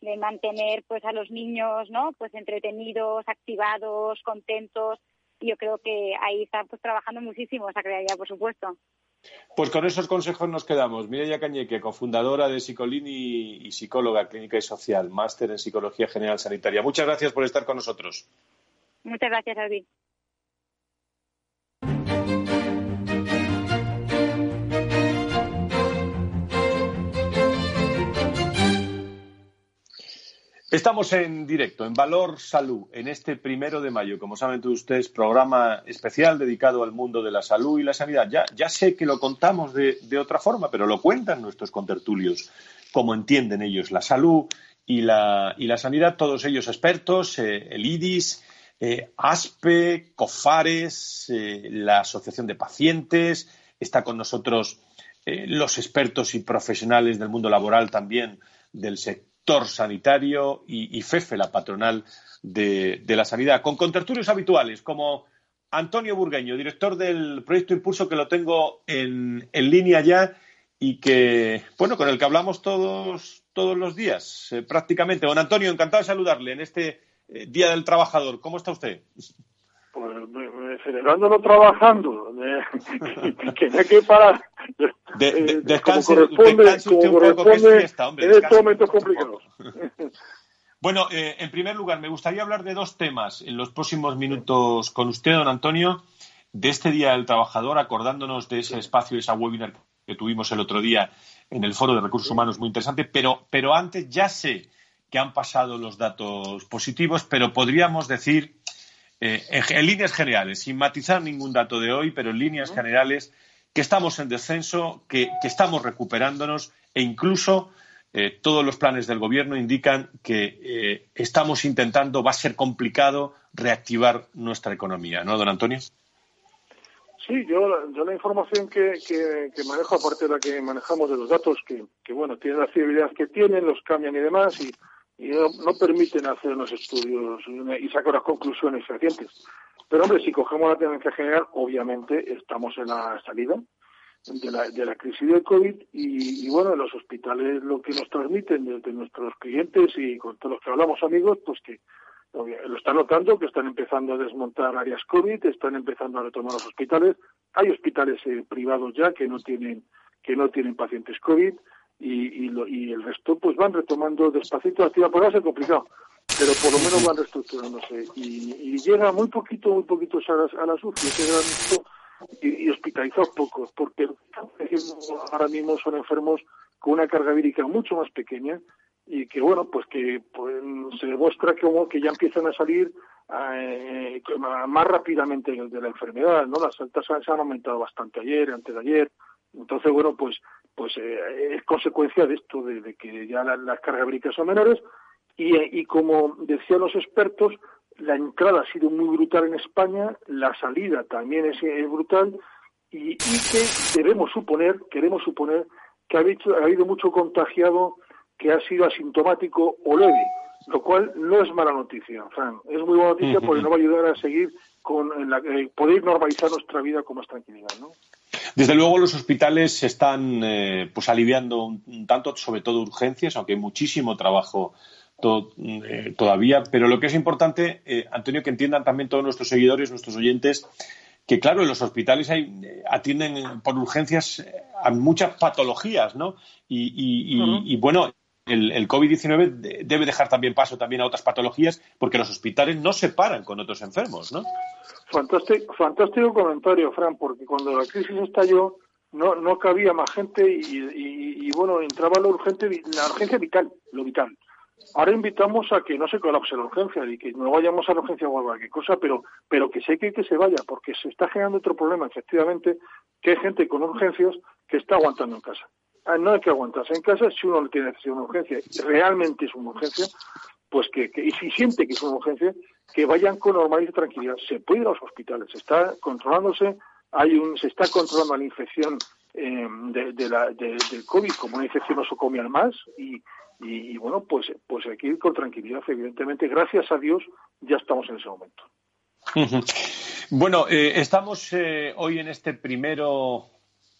de mantener pues a los niños no pues entretenidos activados contentos yo creo que ahí está pues trabajando muchísimo esa creatividad, por supuesto. Pues con esos consejos nos quedamos. Mireya Cañeque, cofundadora de Psicolín y, psicóloga clínica y social, máster en Psicología General Sanitaria. Muchas gracias por estar con nosotros. Muchas gracias, Alvin. Estamos en directo, en Valor Salud, en este primero de mayo. Como saben todos ustedes, programa especial dedicado al mundo de la salud y la sanidad. Ya, ya sé que lo contamos de, otra forma, pero lo cuentan nuestros contertulios, como entienden ellos la salud y la, sanidad, todos ellos expertos, eh, el IDIS, eh, ASPE, COFARES, eh, la Asociación de Pacientes, está con nosotros los expertos y profesionales del mundo laboral también del sector sanitario y, FEFE, la patronal de, la sanidad, con contertulios habituales como Antonio Burgueño, director del proyecto Impulso, que lo tengo en, línea ya y que, bueno, con el que hablamos todos, todos los días, eh, prácticamente. Don Antonio, encantado de saludarle en este eh, Día del Trabajador. ¿Cómo está usted? Pues celebrándolo trabajando, que no hay que parar. De, eh, descanse, usted un poco, que es fiesta, hombre. En estos momentos complicados. Bueno, eh, en primer lugar, me gustaría hablar de dos temas en los próximos minutos con usted, don Antonio, de este Día del Trabajador, acordándonos de ese espacio, esa webinar que tuvimos el otro día en el Foro de Recursos Humanos, muy interesante, pero, pero antes ya sé que han pasado los datos positivos, pero podríamos decir eh, en, líneas generales, sin matizar ningún dato de hoy, pero en líneas generales, que estamos en descenso, que, estamos recuperándonos e incluso eh, todos los planes del Gobierno indican que eh, estamos intentando, va a ser complicado reactivar nuestra economía, ¿no, don Antonio? Sí, yo, la información que, manejo, aparte de la que manejamos de los datos, que, bueno, tienen la fiabilidad que tienen, los cambian y demás, y, y no, permiten hacer unos estudios y sacar las conclusiones fehacientes. Pero, hombre, si cogemos la tendencia general, obviamente estamos en la salida de la, de la crisis del COVID y, bueno, los hospitales lo que nos transmiten desde nuestros clientes y con todos los que hablamos amigos, pues que lo están notando, que están empezando a desmontar áreas COVID, están empezando a retomar los hospitales. Hay hospitales eh, privados ya que no tienen que no tienen pacientes COVID y, y, y el resto pues van retomando despacito. La actividad. Por ser complicado, pero por lo menos van reestructurándose. Y, y llega muy poquito, muy poquitos a las, a las UCI, ese y, y hospitalizados pocos, porque ahora mismo son enfermos con una carga vírica mucho más pequeña y que bueno pues que pues, se demuestra como que ya empiezan a salir eh, más rápidamente de la enfermedad no las altas se han aumentado bastante ayer antes de ayer. Entonces bueno pues pues eh, es consecuencia de esto de, que ya las cargas víricas son menores y, y como decían los expertos la entrada ha sido muy brutal en España la salida también es, brutal y, y, que debemos suponer queremos suponer que ha habido, ha habido mucho contagiado que ha sido asintomático o leve, lo cual no es mala noticia, Fran. Es muy buena noticia porque nos va a ayudar a seguir con la, eh, poder normalizar nuestra vida con más tranquilidad, ¿no? Desde luego los hospitales se están eh, pues aliviando un, tanto, sobre todo urgencias, aunque hay muchísimo trabajo eh, todavía. Pero lo que es importante, Antonio, que entiendan también todos nuestros seguidores, nuestros oyentes, que claro, en los hospitales hay, atienden por urgencias a muchas patologías, ¿no? y bueno, el, COVID-19 debe dejar también paso también a otras patologías porque los hospitales no se paran con otros enfermos, ¿no? Fantástico, comentario, Fran, porque cuando la crisis estalló no, no cabía más gente y, bueno, entraba la urgente, la urgencia vital, lo vital. Ahora invitamos a que no se colapse la urgencia y que no vayamos a la urgencia o a cualquier cosa, pero, pero que sé que, que se vaya, porque se está generando otro problema, efectivamente, que hay gente con urgencias que está aguantando en casa. Ah, no hay que aguantarse en casa si uno no tiene una urgencia, realmente es una urgencia, pues que, y si siente que es una urgencia, que vayan con normalidad y tranquilidad. Se puede ir a los hospitales, se está controlándose, hay un, se está controlando la infección eh, de, la, del COVID como una infección nosocomial más y, y, bueno, pues, pues hay que ir con tranquilidad, evidentemente. Gracias a Dios ya estamos en ese momento. Bueno, eh, estamos eh, hoy en este primero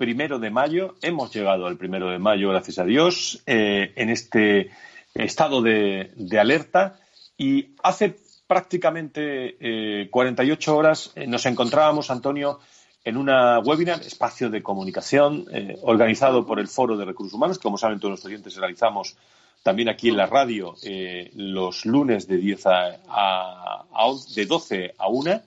primero de mayo. Hemos llegado al primero de mayo, gracias a Dios, eh, en este estado de, alerta. Y hace prácticamente 48 eh, horas eh, nos encontrábamos, Antonio, en una webinar, espacio de comunicación, organizado por el Foro de Recursos Humanos. Como saben todos los oyentes, realizamos también aquí en la radio los lunes de 10 a, de 12 a 1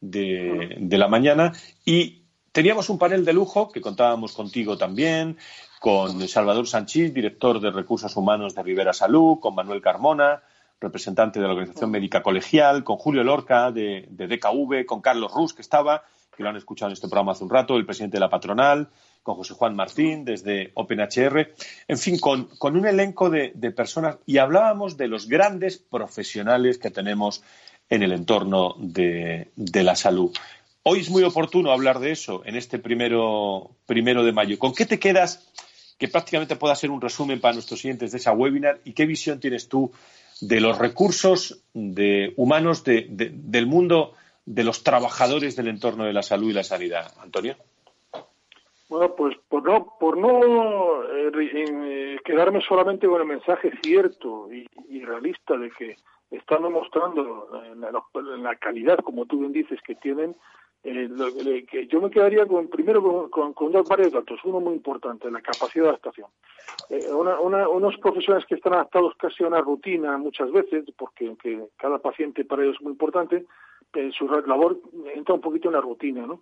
de, de la mañana. Y Teníamos un panel de lujo que contábamos contigo también, con Salvador Sanchís, director de Recursos Humanos de Rivera Salud, con Manuel Carmona, representante de la Organización Médica Colegial, con Julio Lorca de, DKV, con Carlos Rus, que estaba, que lo han escuchado en este programa hace un rato, el presidente de la patronal, con José Juan Martín desde OpenHR, en fin, con, un elenco de, personas y hablábamos de los grandes profesionales que tenemos en el entorno de la salud. Hoy es muy oportuno hablar de eso en este primero, primero de mayo. ¿Con qué te quedas que prácticamente pueda ser un resumen para nuestros siguientes de esa webinar y qué visión tienes tú de los recursos de, humanos del mundo de los trabajadores del entorno de la salud y la sanidad? Antonio. Bueno, pues por no, por no eh, eh, quedarme solamente con el mensaje cierto y, realista de que están demostrando en la, calidad, como tú bien dices, que tienen, eh, que yo me quedaría con primero con, dos varios datos. Uno muy importante, la capacidad de adaptación. Eh, unos profesionales que están adaptados casi a una rutina muchas veces, porque cada paciente para ellos es muy importante, eh, su labor entra un poquito en la rutina, ¿no?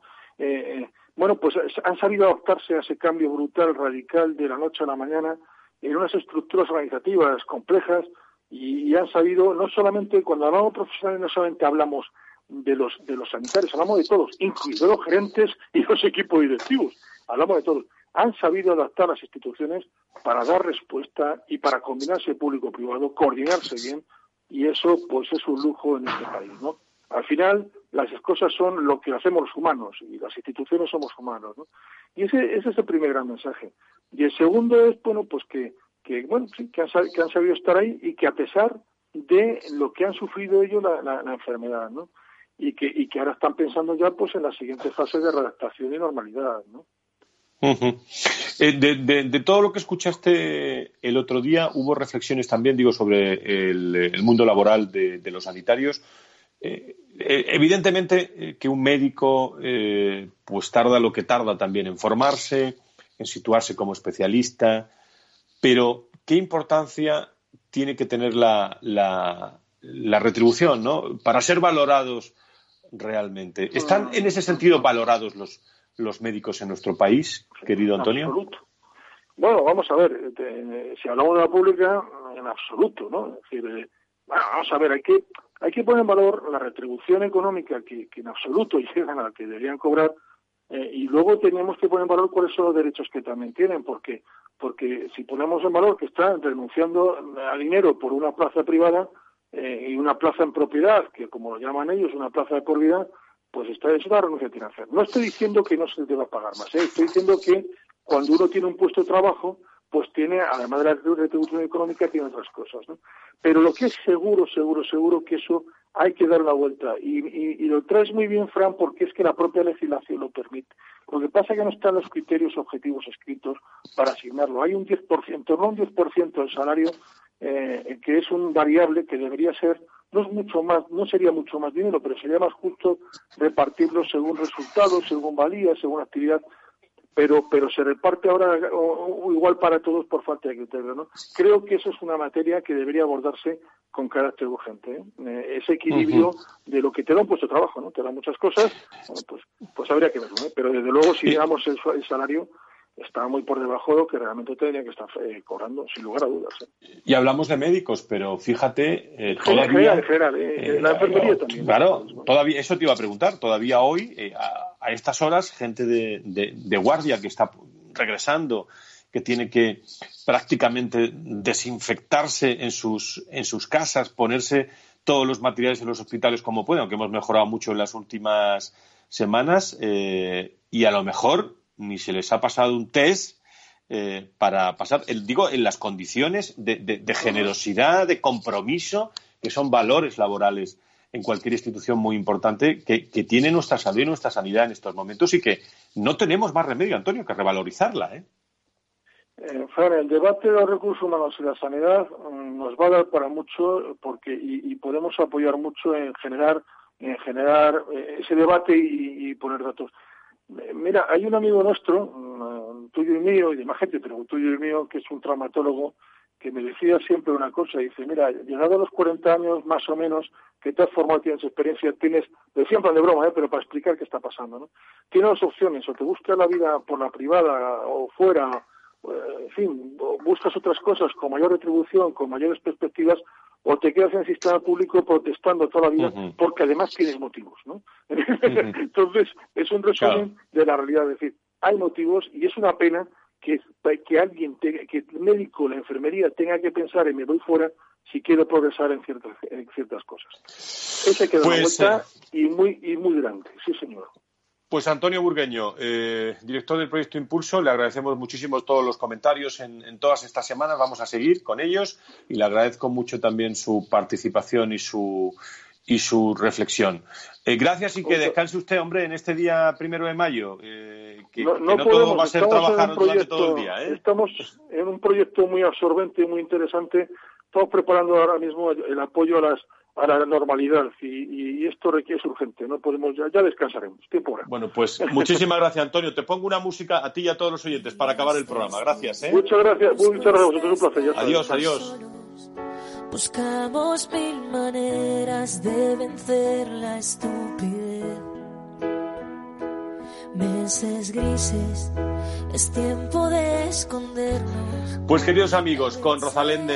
bueno, pues han sabido adaptarse a ese cambio brutal, radical, de la noche a la mañana, en unas estructuras organizativas complejas, y, y han sabido, no solamente, cuando hablamos profesionales, no solamente hablamos de los, de los sanitarios, hablamos de todos, incluidos los gerentes y los equipos directivos, hablamos de todos. Han sabido adaptar las instituciones para dar respuesta y para combinarse público-privado, coordinarse bien, y eso pues es un lujo en este país, ¿no? Al final, las cosas son lo que hacemos los humanos y las instituciones somos humanos, ¿no? Y ese, ese es el primer gran mensaje. Y el segundo es, bueno, pues que, que bueno, sí, que han, que han sabido estar ahí y que a pesar de lo que han sufrido ellos la, la, enfermedad, ¿no? Y que, y que ahora están pensando ya pues en la siguiente fase de redactación y normalidad, ¿no? Eh, de, todo lo que escuchaste el otro día, hubo reflexiones también, digo, sobre el, mundo laboral de, los sanitarios. Eh, eh, evidentemente que un médico pues tarda lo que tarda también en formarse, en situarse como especialista, pero ¿qué importancia tiene que tener la, la retribución ¿no? para ser valorados realmente? ¿Están en ese sentido valorados los, los médicos en nuestro país, querido Antonio? En absoluto. Bueno, vamos a ver, si hablamos de la pública, en absoluto, ¿no? Es decir, eh, bueno, vamos a ver, hay que, hay que poner en valor la retribución económica que, en absoluto llegan a la que deberían cobrar eh, y luego tenemos que poner en valor cuáles son los derechos que también tienen, porque porque si ponemos en valor que están renunciando a dinero por una plaza privada eh, y una plaza en propiedad, que como lo llaman ellos, una plaza de por pues esta es una renuncia hacer. No estoy diciendo que no se deba pagar más, ¿eh? estoy diciendo que cuando uno tiene un puesto de trabajo, pues tiene, además de la retribución económica, tiene otras cosas. ¿no? Pero lo que es seguro, seguro, seguro que eso hay que dar la vuelta. Y, lo traes muy bien, Fran, porque es que la propia legislación lo permite. Lo que pasa es que no están los criterios objetivos escritos para asignarlo. Hay un 10%, no un 10% del salario, eh, que es un variable que debería ser no es mucho más, no sería mucho más dinero, pero sería más justo repartirlo según resultados, según valía, según actividad, pero pero se reparte ahora igual para todos por falta de criterio, ¿no? Creo que eso es una materia que debería abordarse con carácter urgente, ¿eh? eh ese equilibrio de lo que te da un puesto de trabajo, ¿no? Te da muchas cosas, pues pues habría que verlo, ¿eh? pero desde luego si digamos el, el salario está muy por debajo de lo que realmente tendría que estar eh, cobrando, sin lugar a dudas. ¿eh? Y hablamos de médicos, pero fíjate, eh, todavía... la enfermería también. Claro, todavía, eso te iba a preguntar, todavía hoy, a, estas horas, gente de, de, guardia que está regresando, que tiene que prácticamente desinfectarse en sus, en sus casas, ponerse todos los materiales en los hospitales como pueden, aunque hemos mejorado mucho en las últimas semanas, y a lo mejor ni se les ha pasado un test eh, para pasar, digo, en las condiciones de, generosidad, de compromiso, que son valores laborales en cualquier institución muy importante que, tiene nuestra salud y nuestra sanidad en estos momentos y que no tenemos más remedio, Antonio, que revalorizarla. ¿eh? Eh, el debate de los recursos humanos y la sanidad mm, nos va a dar para mucho porque y, podemos apoyar mucho en generar en generar eh, ese debate y poner datos. Mira, hay un amigo nuestro, mm, tuyo y mío, y de más gente, pero tuyo y mío, que es un traumatólogo, que me decía siempre una cosa, dice, mira, llegado a los 40 años más o menos, que te has formado, tienes experiencia, tienes, decía en de broma, ¿eh? pero para explicar qué está pasando, ¿no? Tienes dos opciones, o te buscas la vida por la privada o fuera, eh, en fin, buscas otras cosas con mayor retribución, con mayores perspectivas, o te quedas en el sistema público protestando toda la vida porque además tienes motivos, ¿no? Entonces, es un resumen de la realidad, es decir, hay motivos y es una pena que, que alguien, tenga, que el médico, la enfermería tenga que pensar en me voy fuera si quiero progresar en ciertas, en ciertas cosas. Ese queda pues, vuelta eh, y muy, y muy grande, sí señor. Pues Antonio Burgueño, eh, director del proyecto Impulso, le agradecemos muchísimo todos los comentarios en, todas estas semanas. Vamos a seguir con ellos y le agradezco mucho también su participación y su y su reflexión. Eh, gracias y que descanse usted, hombre, en este día primero de mayo. Eh, que, no, todo va a ser trabajar durante todo el día. Estamos en un proyecto muy absorbente y muy interesante. Estamos preparando ahora mismo el apoyo a las a la normalidad y, esto requiere es urgente, no podemos ya, ya descansaremos, tiempo ahora. Bueno, pues muchísimas gracias Antonio, te pongo una música a ti y a todos los oyentes para acabar el programa, gracias. ¿eh? Muchas gracias, muchas gracias, es un placer. adiós, adiós. Buscamos mil maneras de vencer la estupidez. Meses grises es tiempo de escondernos. Pues queridos amigos, con Rosalén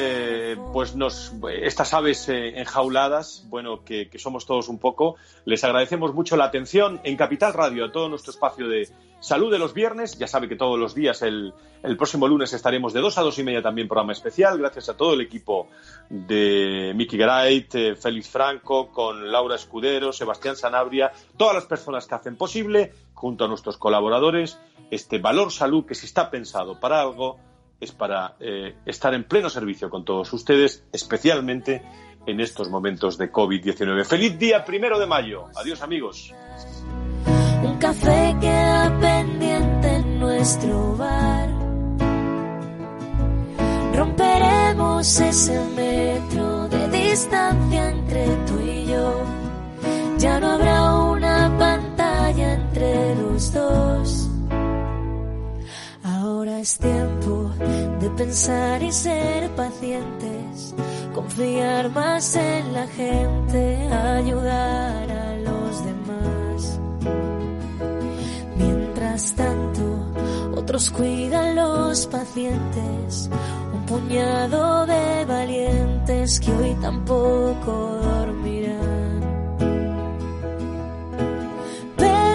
pues nos estas aves eh, enjauladas, bueno, que, somos todos un poco, les agradecemos mucho la atención en Capital Radio, a todo nuestro espacio de salud de los viernes. Ya sabe que todos los días, el, el próximo lunes estaremos de dos a dos y media también programa especial, gracias a todo el equipo de Mickey Grait, eh, Félix Franco, con Laura Escudero, Sebastián Sanabria, todas las personas que hacen posible, junto a nuestros colaboradores, este valor salud que si está pensado para algo es para eh, estar en pleno servicio con todos ustedes, especialmente en estos momentos de COVID-19. Feliz día primero de mayo. Adiós amigos. Un café queda pendiente en nuestro bar. Romperemos ese metro de distancia entre tú y yo. Ya no habrá una entre los dos. Ahora es tiempo de pensar y ser pacientes, confiar más en la gente, ayudar a los demás. Mientras tanto, otros cuidan los pacientes, un puñado de valientes que hoy tampoco dormirán.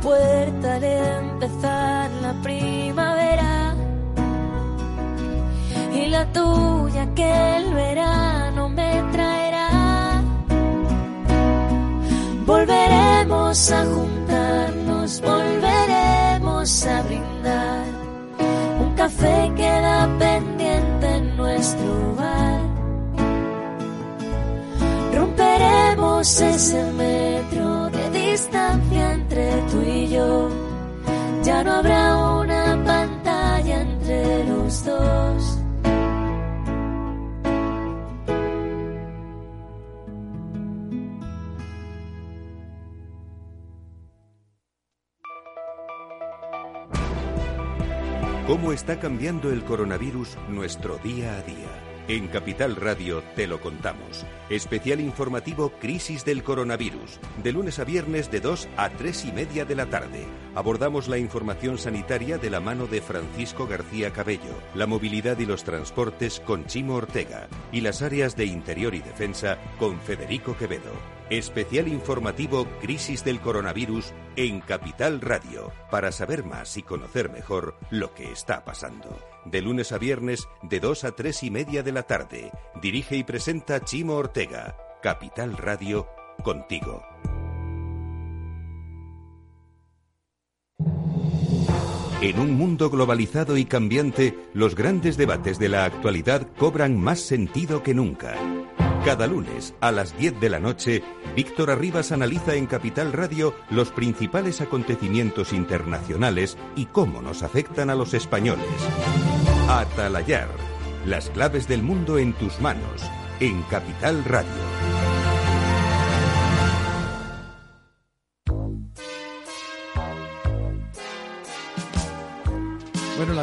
puerta al empezar la primavera y la tuya que el verano me traerá. Volveremos a juntarnos, volveremos a brindar. Un café queda pendiente en nuestro bar. Romperemos ese metro no habrá una pantalla entre los dos. ¿Cómo está cambiando el coronavirus nuestro día a día? En Capital Radio te lo contamos. Especial informativo Crisis del Coronavirus. De lunes a viernes de 2 a 3 y media de la tarde. Abordamos la información sanitaria de la mano de Francisco García Cabello, la movilidad y los transportes con Chimo Ortega y las áreas de interior y defensa con Federico Quevedo. Especial informativo Crisis del Coronavirus en Capital Radio, para saber más y conocer mejor lo que está pasando. De lunes a viernes, de 2 a 3 y media de la tarde. Dirige y presenta Chimo Ortega. Capital Radio, contigo. En un mundo globalizado y cambiante, los grandes debates de la actualidad cobran más sentido que nunca. Cada lunes a las 10 de la noche, Víctor Arribas analiza en Capital Radio los principales acontecimientos internacionales y cómo nos afectan a los españoles. Atalayar, las claves del mundo en tus manos, en Capital Radio.